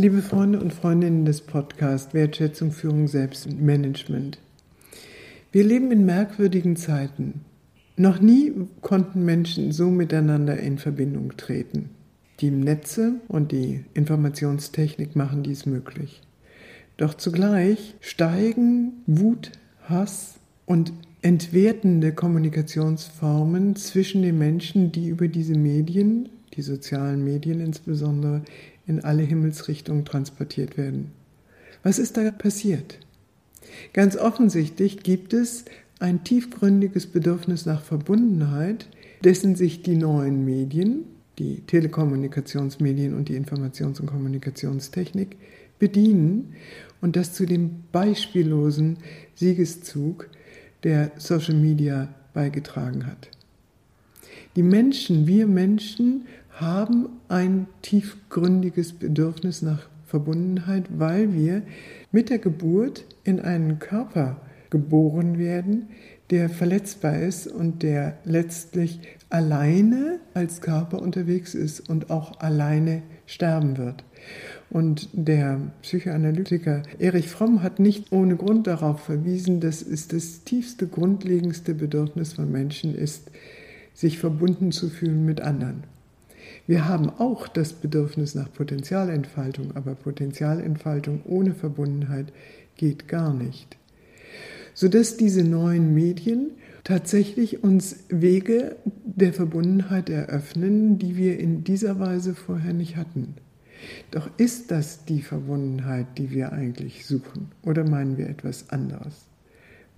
Liebe Freunde und Freundinnen des Podcasts Wertschätzung, Führung, Selbstmanagement. Wir leben in merkwürdigen Zeiten. Noch nie konnten Menschen so miteinander in Verbindung treten. Die Netze und die Informationstechnik machen dies möglich. Doch zugleich steigen Wut, Hass und entwertende Kommunikationsformen zwischen den Menschen, die über diese Medien, die sozialen Medien insbesondere, in alle Himmelsrichtungen transportiert werden. Was ist da passiert? Ganz offensichtlich gibt es ein tiefgründiges Bedürfnis nach Verbundenheit, dessen sich die neuen Medien, die Telekommunikationsmedien und die Informations- und Kommunikationstechnik bedienen und das zu dem beispiellosen Siegeszug der Social Media beigetragen hat. Die Menschen, wir Menschen, haben ein tiefgründiges Bedürfnis nach Verbundenheit, weil wir mit der Geburt in einen Körper geboren werden, der verletzbar ist und der letztlich alleine als Körper unterwegs ist und auch alleine sterben wird. Und der Psychoanalytiker Erich Fromm hat nicht ohne Grund darauf verwiesen, dass es das tiefste, grundlegendste Bedürfnis von Menschen ist, sich verbunden zu fühlen mit anderen. Wir haben auch das Bedürfnis nach Potenzialentfaltung, aber Potenzialentfaltung ohne Verbundenheit geht gar nicht. Sodass diese neuen Medien tatsächlich uns Wege der Verbundenheit eröffnen, die wir in dieser Weise vorher nicht hatten. Doch ist das die Verbundenheit, die wir eigentlich suchen? Oder meinen wir etwas anderes?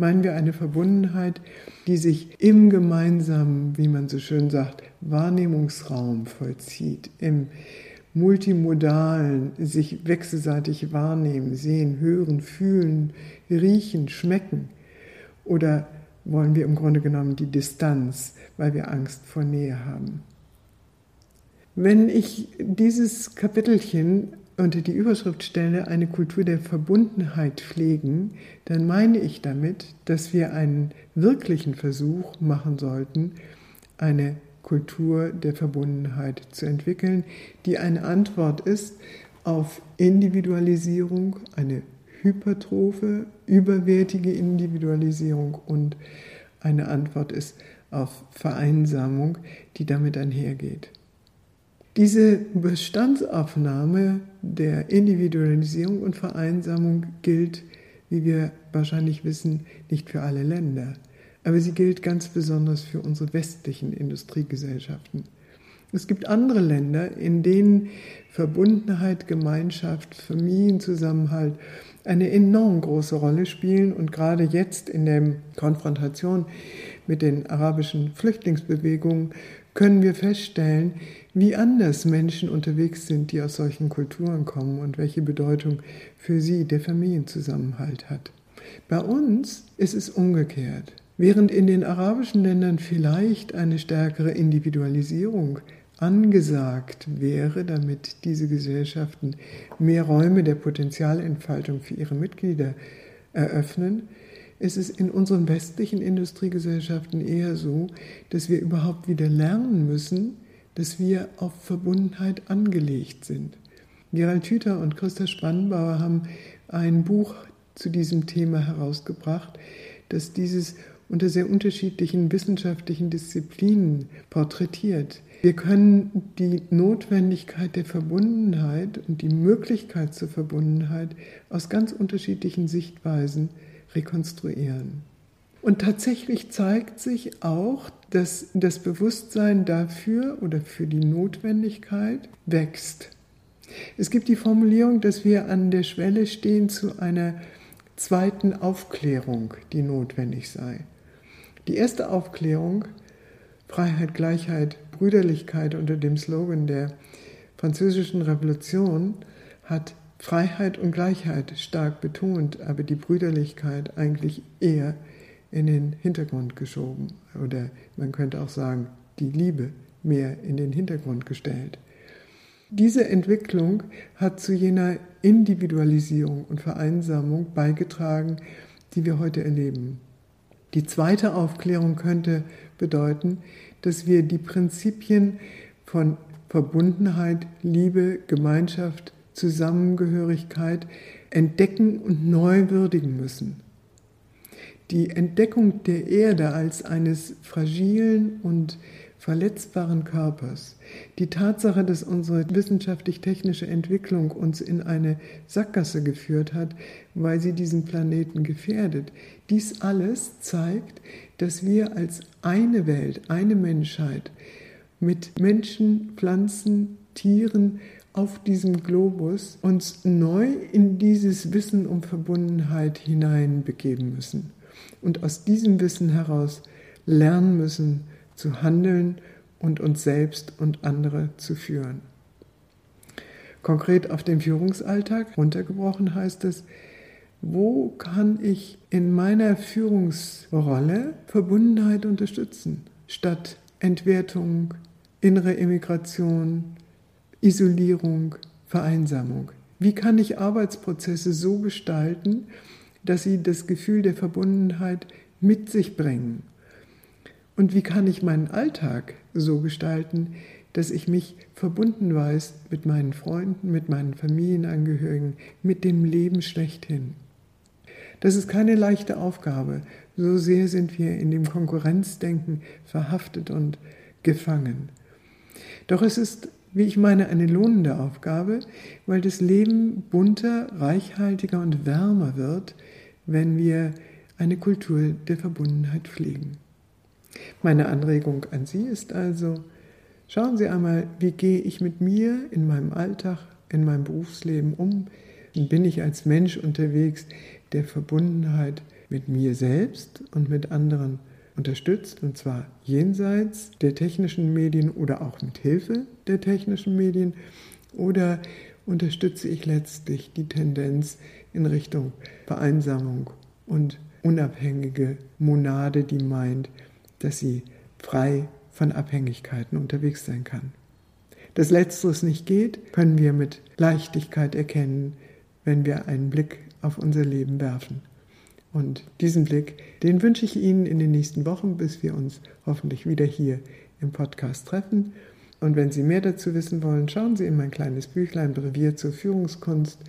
Meinen wir eine Verbundenheit, die sich im gemeinsamen, wie man so schön sagt, Wahrnehmungsraum vollzieht, im multimodalen, sich wechselseitig wahrnehmen, sehen, hören, fühlen, riechen, schmecken? Oder wollen wir im Grunde genommen die Distanz, weil wir Angst vor Nähe haben? Wenn ich dieses Kapitelchen unter die Überschrift stelle, eine Kultur der Verbundenheit pflegen, dann meine ich damit, dass wir einen wirklichen Versuch machen sollten, eine Kultur der Verbundenheit zu entwickeln, die eine Antwort ist auf Individualisierung, eine hypertrophe, überwertige Individualisierung und eine Antwort ist auf Vereinsamung, die damit einhergeht. Diese Bestandsaufnahme der Individualisierung und Vereinsamung gilt, wie wir wahrscheinlich wissen, nicht für alle Länder, aber sie gilt ganz besonders für unsere westlichen Industriegesellschaften. Es gibt andere Länder, in denen Verbundenheit, Gemeinschaft, Familienzusammenhalt eine enorm große Rolle spielen und gerade jetzt in der Konfrontation mit den arabischen Flüchtlingsbewegungen können wir feststellen, wie anders Menschen unterwegs sind, die aus solchen Kulturen kommen und welche Bedeutung für sie der Familienzusammenhalt hat. Bei uns ist es umgekehrt. Während in den arabischen Ländern vielleicht eine stärkere Individualisierung angesagt wäre, damit diese Gesellschaften mehr Räume der Potenzialentfaltung für ihre Mitglieder eröffnen, ist es in unseren westlichen Industriegesellschaften eher so, dass wir überhaupt wieder lernen müssen, dass wir auf Verbundenheit angelegt sind. Gerald Hüther und Christa Spannbauer haben ein Buch zu diesem Thema herausgebracht, das dieses unter sehr unterschiedlichen wissenschaftlichen Disziplinen porträtiert. Wir können die Notwendigkeit der Verbundenheit und die Möglichkeit zur Verbundenheit aus ganz unterschiedlichen Sichtweisen rekonstruieren. Und tatsächlich zeigt sich auch, dass das Bewusstsein dafür oder für die Notwendigkeit wächst. Es gibt die Formulierung, dass wir an der Schwelle stehen zu einer zweiten Aufklärung, die notwendig sei. Die erste Aufklärung, Freiheit, Gleichheit, Brüderlichkeit unter dem Slogan der französischen Revolution, hat Freiheit und Gleichheit stark betont, aber die Brüderlichkeit eigentlich eher in den Hintergrund geschoben. Oder man könnte auch sagen, die Liebe mehr in den Hintergrund gestellt. Diese Entwicklung hat zu jener Individualisierung und Vereinsamung beigetragen, die wir heute erleben. Die zweite Aufklärung könnte bedeuten, dass wir die Prinzipien von Verbundenheit, Liebe, Gemeinschaft, Zusammengehörigkeit entdecken und neu würdigen müssen. Die Entdeckung der Erde als eines fragilen und verletzbaren Körpers, die Tatsache, dass unsere wissenschaftlich-technische Entwicklung uns in eine Sackgasse geführt hat, weil sie diesen Planeten gefährdet, dies alles zeigt, dass wir als eine Welt, eine Menschheit mit Menschen, Pflanzen, Tieren auf diesem Globus uns neu in dieses Wissen um Verbundenheit hineinbegeben müssen und aus diesem Wissen heraus lernen müssen, zu handeln und uns selbst und andere zu führen. Konkret auf den Führungsalltag runtergebrochen heißt es, wo kann ich in meiner Führungsrolle Verbundenheit unterstützen, statt Entwertung, innere Immigration, Isolierung, Vereinsamung? Wie kann ich Arbeitsprozesse so gestalten, dass sie das Gefühl der Verbundenheit mit sich bringen und wie kann ich meinen Alltag so gestalten, dass ich mich verbunden weiß mit meinen Freunden, mit meinen Familienangehörigen, mit dem Leben schlechthin. Das ist keine leichte Aufgabe. So sehr sind wir in dem Konkurrenzdenken verhaftet und gefangen. Doch es ist, wie ich meine, eine lohnende Aufgabe, weil das Leben bunter, reichhaltiger und wärmer wird, wenn wir eine Kultur der Verbundenheit pflegen. Meine Anregung an Sie ist also, schauen Sie einmal, wie gehe ich mit mir in meinem Alltag, in meinem Berufsleben um? Bin ich als Mensch unterwegs, der Verbundenheit mit mir selbst und mit anderen unterstützt, und zwar jenseits der technischen Medien oder auch mit Hilfe der technischen Medien? Oder unterstütze ich letztlich die Tendenz in Richtung Vereinsamung und unabhängige Monade, die meint, dass sie frei von Abhängigkeiten unterwegs sein kann. Dass letzteres nicht geht, können wir mit Leichtigkeit erkennen, wenn wir einen Blick auf unser Leben werfen. Und diesen Blick, den wünsche ich Ihnen in den nächsten Wochen, bis wir uns hoffentlich wieder hier im Podcast treffen. Und wenn Sie mehr dazu wissen wollen, schauen Sie in mein kleines Büchlein Brevier zur Führungskunst,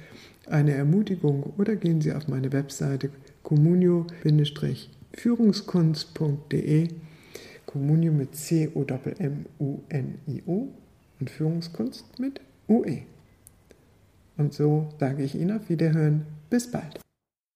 eine Ermutigung oder gehen Sie auf meine Webseite communio-führungskunst.de Communio mit C-O-M-M-U-N-I-O und Führungskunst mit UE. Und so sage ich Ihnen auf Wiederhören. Bis bald.